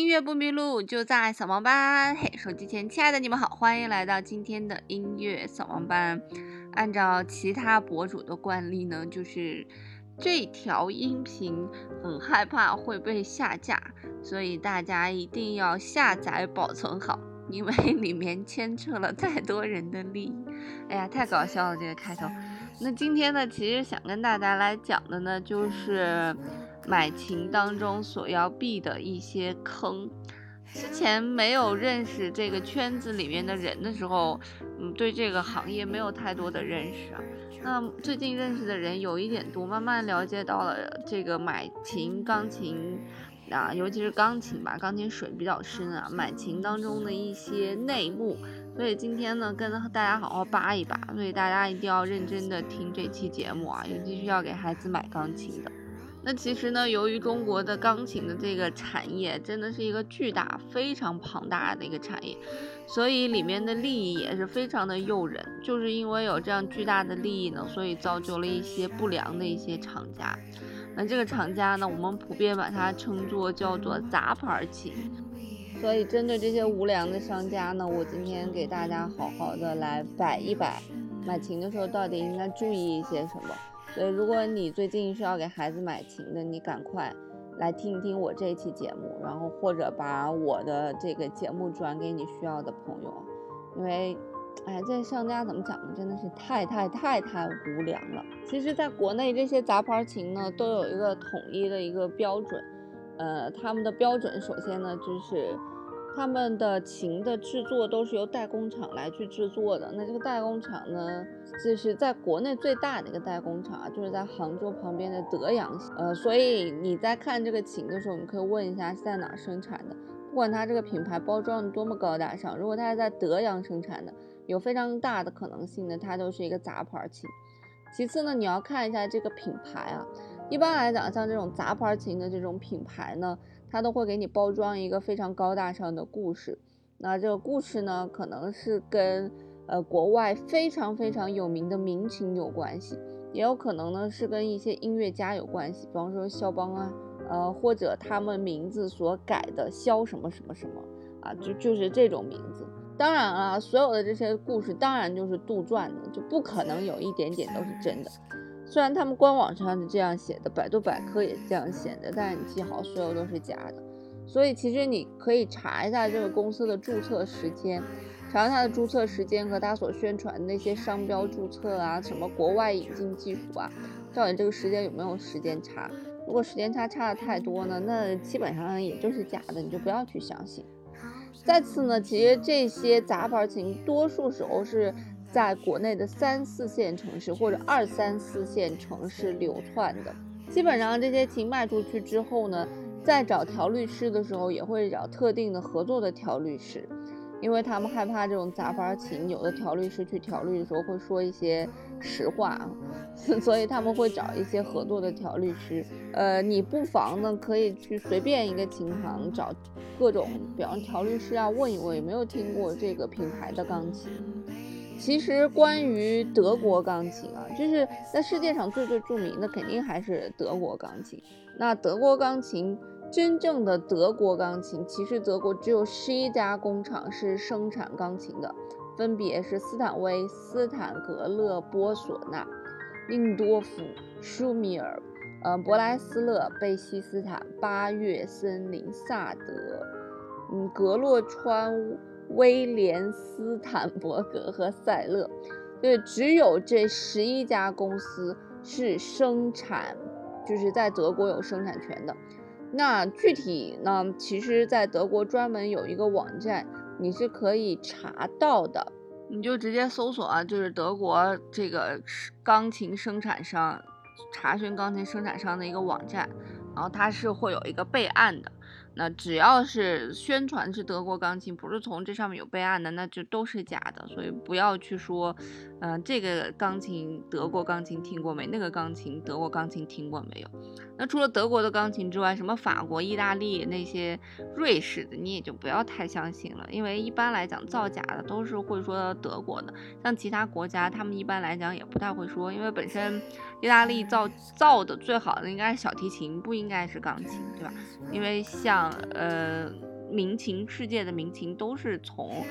音乐不迷路，就在扫盲班。嘿，手机前亲爱的你们好，欢迎来到今天的音乐扫盲班。按照其他博主的惯例呢，就是这条音频很害怕会被下架，所以大家一定要下载保存好，因为 里面牵扯了太多人的利益。哎呀，太搞笑了这个开头。那今天呢，其实想跟大家来讲的呢，就是买琴当中所要避的一些坑。之前没有认识这个圈子里面的人的时候，嗯，对这个行业没有太多的认识啊。那最近认识的人有一点多，慢慢了解到了这个买琴、钢琴啊，尤其是钢琴吧，钢琴水比较深啊，买琴当中的一些内幕。所以今天呢，跟大家好好扒一扒。所以大家一定要认真的听这期节目啊，尤其是要给孩子买钢琴的。那其实呢，由于中国的钢琴的这个产业真的是一个巨大、非常庞大的一个产业，所以里面的利益也是非常的诱人。就是因为有这样巨大的利益呢，所以造就了一些不良的一些厂家。那这个厂家呢，我们普遍把它称作叫做杂牌琴。所以，针对这些无良的商家呢，我今天给大家好好的来摆一摆，买琴的时候到底应该注意一些什么。所以，如果你最近是要给孩子买琴的，你赶快来听一听我这一期节目，然后或者把我的这个节目转给你需要的朋友，因为，哎，这商家怎么讲呢？真的是太太太太无良了。其实，在国内这些杂牌琴呢，都有一个统一的一个标准，呃，他们的标准首先呢就是。他们的琴的制作都是由代工厂来去制作的。那这个代工厂呢，就是在国内最大的一个代工厂啊，就是在杭州旁边的德阳。呃，所以你在看这个琴的时候，你可以问一下是在哪生产的。不管它这个品牌包装多么高大上，如果它是在德阳生产的，有非常大的可能性呢，它都是一个杂牌琴。其次呢，你要看一下这个品牌啊。一般来讲，像这种杂牌琴的这种品牌呢。它都会给你包装一个非常高大上的故事，那这个故事呢，可能是跟呃国外非常非常有名的民情有关系，也有可能呢是跟一些音乐家有关系，比方说肖邦啊，呃或者他们名字所改的肖什么什么什么啊，就就是这种名字。当然啊，所有的这些故事当然就是杜撰的，就不可能有一点点都是真的。虽然他们官网上是这样写的，百度百科也是这样写的，但是你记好，所有都是假的。所以其实你可以查一下这个公司的注册时间，查它的注册时间和它所宣传的那些商标注册啊，什么国外引进技术啊，到底这个时间有没有时间差？如果时间差差的太多呢，那基本上也就是假的，你就不要去相信。再次呢，其实这些杂牌琴多数时候是。在国内的三四线城市或者二三四线城市流窜的，基本上这些琴卖出去之后呢，在找调律师的时候也会找特定的合作的调律师，因为他们害怕这种杂牌琴，有的调律师去调律的时候会说一些实话，所以他们会找一些合作的调律师。呃，你不妨呢可以去随便一个琴行找各种，比方调律师啊，问一问有没有听过这个品牌的钢琴。其实关于德国钢琴啊，就是在世界上最最著名的，肯定还是德国钢琴。那德国钢琴，真正的德国钢琴，其实德国只有十一家工厂是生产钢琴的，分别是斯坦威、斯坦格勒、波索纳、林多夫、舒米尔、呃、伯莱斯勒、贝希斯坦、八月森林、萨德、嗯、格洛川。威廉斯坦伯格和塞勒，对，只有这十一家公司是生产，就是在德国有生产权的。那具体呢，其实，在德国专门有一个网站，你是可以查到的。你就直接搜索啊，就是德国这个钢琴生产商，查询钢琴生产商的一个网站，然后它是会有一个备案的。那只要是宣传是德国钢琴，不是从这上面有备案的，那就都是假的。所以不要去说，嗯，这个钢琴德国钢琴听过没？那个钢琴德国钢琴听过没有？那除了德国的钢琴之外，什么法国、意大利那些瑞士的，你也就不要太相信了。因为一般来讲，造假的都是会说德国的，像其他国家，他们一般来讲也不太会说，因为本身意大利造造的最好的应该是小提琴，不应该是钢琴，对吧？因为像，呃，民琴世界的民琴都是从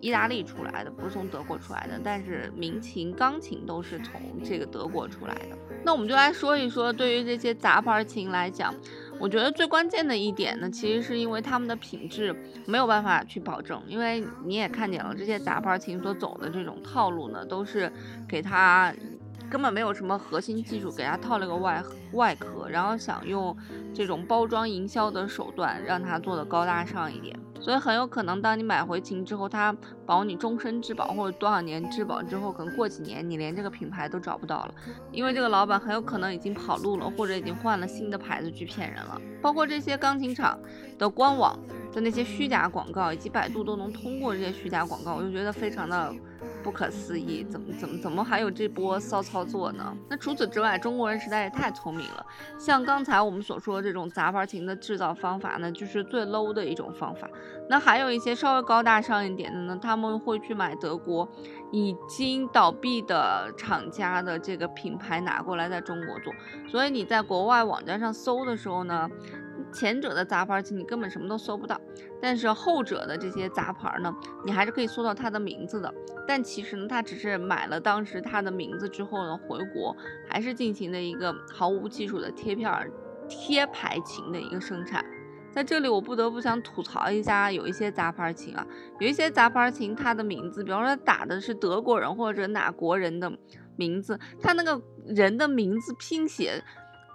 意大利出来的，不是从德国出来的。但是民琴、钢琴都是从这个德国出来的。那我们就来说一说，对于这些杂牌琴来讲，我觉得最关键的一点呢，其实是因为他们的品质没有办法去保证。因为你也看见了，这些杂牌琴所走的这种套路呢，都是给它。根本没有什么核心技术，给它套了个外外壳，然后想用这种包装营销的手段让它做的高大上一点，所以很有可能当你买回琴之后，它保你终身质保或者多少年质保之后，可能过几年你连这个品牌都找不到了，因为这个老板很有可能已经跑路了，或者已经换了新的牌子去骗人了。包括这些钢琴厂的官网的那些虚假广告，以及百度都能通过这些虚假广告，我就觉得非常的。不可思议，怎么怎么怎么还有这波骚操作呢？那除此之外，中国人实在是太聪明了。像刚才我们所说的这种杂牌琴的制造方法呢，就是最 low 的一种方法。那还有一些稍微高大上一点的呢，他他们会去买德国已经倒闭的厂家的这个品牌拿过来在中国做。所以你在国外网站上搜的时候呢？前者的杂牌琴你根本什么都搜不到，但是后者的这些杂牌呢，你还是可以搜到它的名字的。但其实呢，他只是买了当时它的名字之后呢，回国还是进行了一个毫无技术的贴片贴牌琴的一个生产。在这里，我不得不想吐槽一下，有一些杂牌琴啊，有一些杂牌琴，它的名字，比方说打的是德国人或者哪国人的名字，它那个人的名字拼写。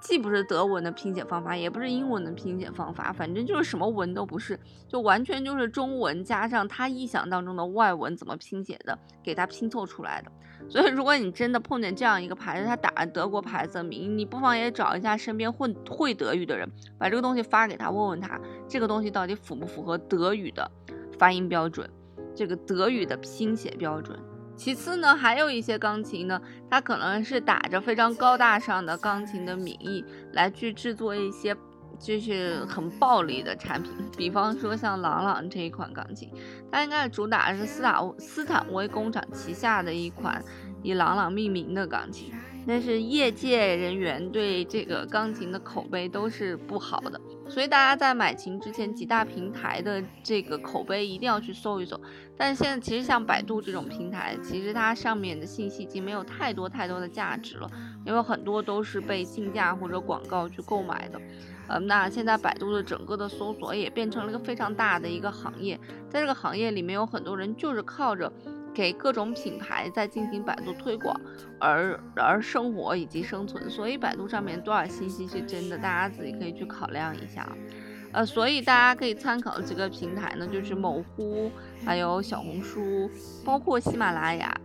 既不是德文的拼写方法，也不是英文的拼写方法，反正就是什么文都不是，就完全就是中文加上他臆想当中的外文怎么拼写的，给他拼凑出来的。所以，如果你真的碰见这样一个牌子，他打了德国牌子的名，你不妨也找一下身边会会德语的人，把这个东西发给他，问问他这个东西到底符不符合德语的发音标准，这个德语的拼写标准。其次呢，还有一些钢琴呢，它可能是打着非常高大上的钢琴的名义来去制作一些就是很暴力的产品，比方说像朗朗这一款钢琴，它应该主打的是斯坦斯坦威工厂旗下的一款以朗朗命名的钢琴。但是业界人员对这个钢琴的口碑都是不好的，所以大家在买琴之前，几大平台的这个口碑一定要去搜一搜。但是现在其实像百度这种平台，其实它上面的信息已经没有太多太多的价值了，因为很多都是被竞价或者广告去购买的。呃，那现在百度的整个的搜索也变成了一个非常大的一个行业，在这个行业里面有很多人就是靠着。给各种品牌在进行百度推广，而而生活以及生存，所以百度上面多少信息是真的，大家自己可以去考量一下。呃，所以大家可以参考的几个平台呢，就是某乎，还有小红书，包括喜马拉雅，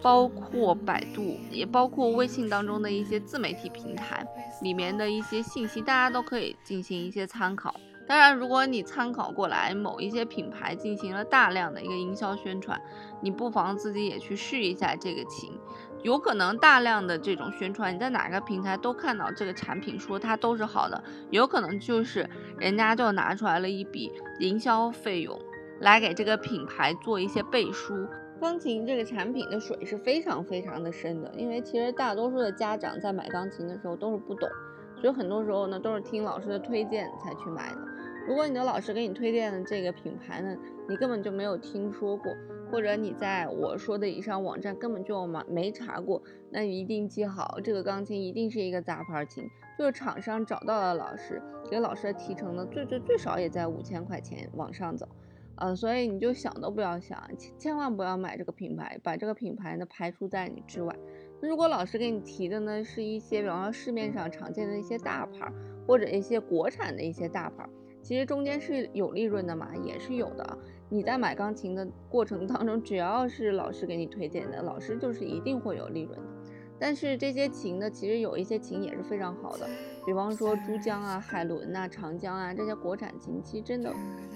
包括百度，也包括微信当中的一些自媒体平台里面的一些信息，大家都可以进行一些参考。当然，如果你参考过来某一些品牌进行了大量的一个营销宣传，你不妨自己也去试一下这个琴。有可能大量的这种宣传，你在哪个平台都看到这个产品，说它都是好的，有可能就是人家就拿出来了一笔营销费用来给这个品牌做一些背书。钢琴这个产品的水是非常非常的深的，因为其实大多数的家长在买钢琴的时候都是不懂，所以很多时候呢都是听老师的推荐才去买的。如果你的老师给你推荐的这个品牌呢，你根本就没有听说过，或者你在我说的以上网站根本就没没查过，那你一定记好，这个钢琴一定是一个杂牌琴，就是厂商找到了老师，给老师的提成呢，最最最少也在五千块钱往上走，呃，所以你就想都不要想，千千万不要买这个品牌，把这个品牌呢排除在你之外。如果老师给你提的呢是一些，比方说市面上常见的一些大牌，或者一些国产的一些大牌。其实中间是有利润的嘛，也是有的。你在买钢琴的过程当中，只要是老师给你推荐的，老师就是一定会有利润的。但是这些琴呢，其实有一些琴也是非常好的，比方说珠江啊、海伦啊、长江啊这些国产琴，其实真的，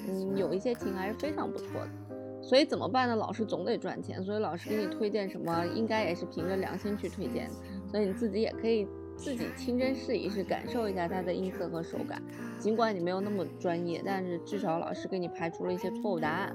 嗯，有一些琴还是非常不错的。所以怎么办呢？老师总得赚钱，所以老师给你推荐什么，应该也是凭着良心去推荐的。所以你自己也可以。自己亲身试一试，感受一下它的音色和手感。尽管你没有那么专业，但是至少老师给你排除了一些错误答案。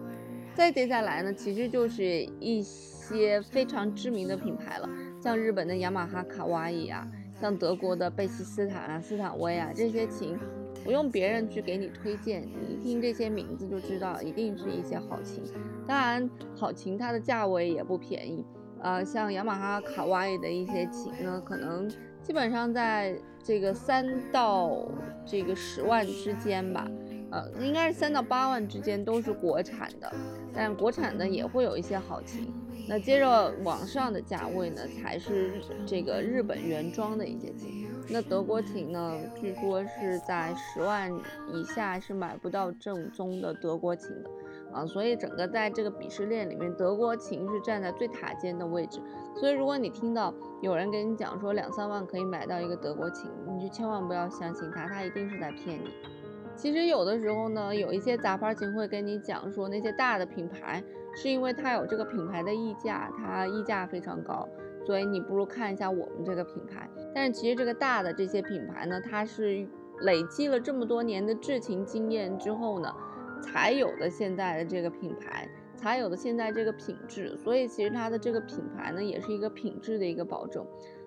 再接下来呢，其实就是一些非常知名的品牌了，像日本的雅马哈卡哇伊啊，像德国的贝希斯坦啊、斯坦威啊这些琴，不用别人去给你推荐，你一听这些名字就知道一定是一些好琴。当然，好琴它的价位也不便宜，呃，像雅马哈卡哇伊的一些琴呢，可能基本上在这个三到这个十万之间吧。呃，应该是三到八万之间都是国产的，但国产的也会有一些好琴。那接着往上的价位呢，才是这个日本原装的一些琴。那德国琴呢，据说是在十万以下是买不到正宗的德国琴的啊。所以整个在这个鄙视链里面，德国琴是站在最塔尖的位置。所以如果你听到有人跟你讲说两三万可以买到一个德国琴，你就千万不要相信他，他一定是在骗你。其实有的时候呢，有一些杂牌琴会跟你讲说，那些大的品牌是因为它有这个品牌的溢价，它溢价非常高，所以你不如看一下我们这个品牌。但是其实这个大的这些品牌呢，它是累积了这么多年的制琴经验之后呢，才有的现在的这个品牌，才有的现在这个品质。所以其实它的这个品牌呢，也是一个品质的一个保证。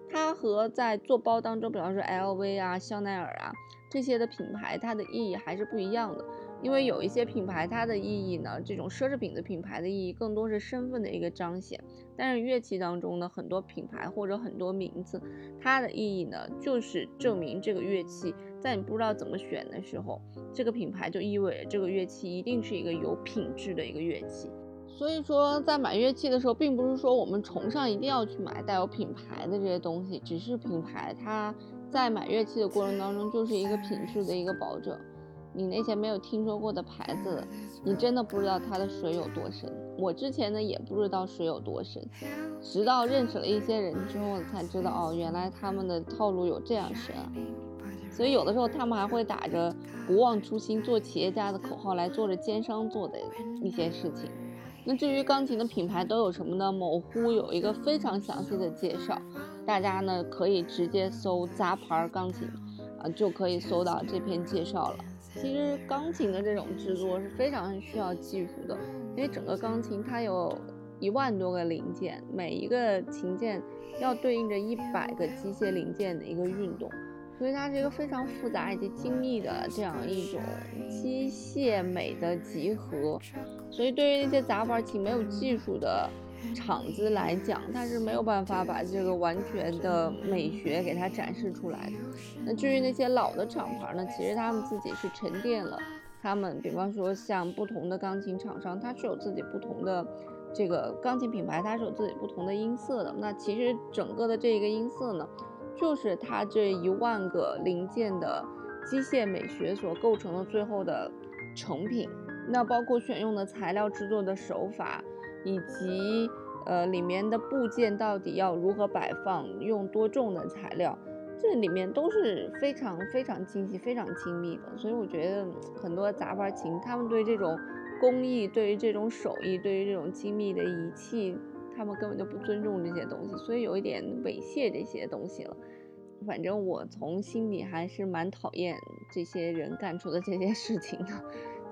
它和在做包当中，比方说 LV 啊、香奈儿啊这些的品牌，它的意义还是不一样的。因为有一些品牌，它的意义呢，这种奢侈品的品牌的意义更多是身份的一个彰显。但是乐器当中呢，很多品牌或者很多名字，它的意义呢，就是证明这个乐器在你不知道怎么选的时候，这个品牌就意味着这个乐器一定是一个有品质的一个乐器。所以说，在买乐器的时候，并不是说我们崇尚一定要去买带有品牌的这些东西，只是品牌它在买乐器的过程当中就是一个品质的一个保证。你那些没有听说过的牌子，你真的不知道它的水有多深。我之前呢也不知道水有多深，直到认识了一些人之后才知道，哦，原来他们的套路有这样深啊。所以有的时候他们还会打着不忘初心做企业家的口号来做着奸商做的一些事情。那至于钢琴的品牌都有什么呢？某乎有一个非常详细的介绍，大家呢可以直接搜杂牌钢琴，啊就可以搜到这篇介绍了。其实钢琴的这种制作是非常需要技术的，因为整个钢琴它有一万多个零件，每一个琴键要对应着一百个机械零件的一个运动。所以它是一个非常复杂以及精密的这样一种机械美的集合，所以对于那些杂牌琴没有技术的厂子来讲，它是没有办法把这个完全的美学给它展示出来的。那至于那些老的厂牌呢，其实他们自己是沉淀了，他们比方说像不同的钢琴厂商，它是有自己不同的这个钢琴品牌，它是有自己不同的音色的。那其实整个的这个音色呢？就是它这一万个零件的机械美学所构成的最后的成品，那包括选用的材料、制作的手法，以及呃里面的部件到底要如何摆放，用多重的材料，这里面都是非常非常精细、非常精密的。所以我觉得很多杂牌琴，他们对这种工艺、对于这种手艺、对于这种精密的仪器。他们根本就不尊重这些东西，所以有一点猥亵这些东西了。反正我从心里还是蛮讨厌这些人干出的这些事情的。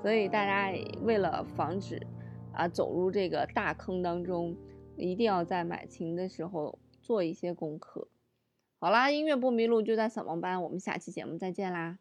所以大家为了防止啊走入这个大坑当中，一定要在买琴的时候做一些功课。好啦，音乐不迷路就在扫盲班，我们下期节目再见啦。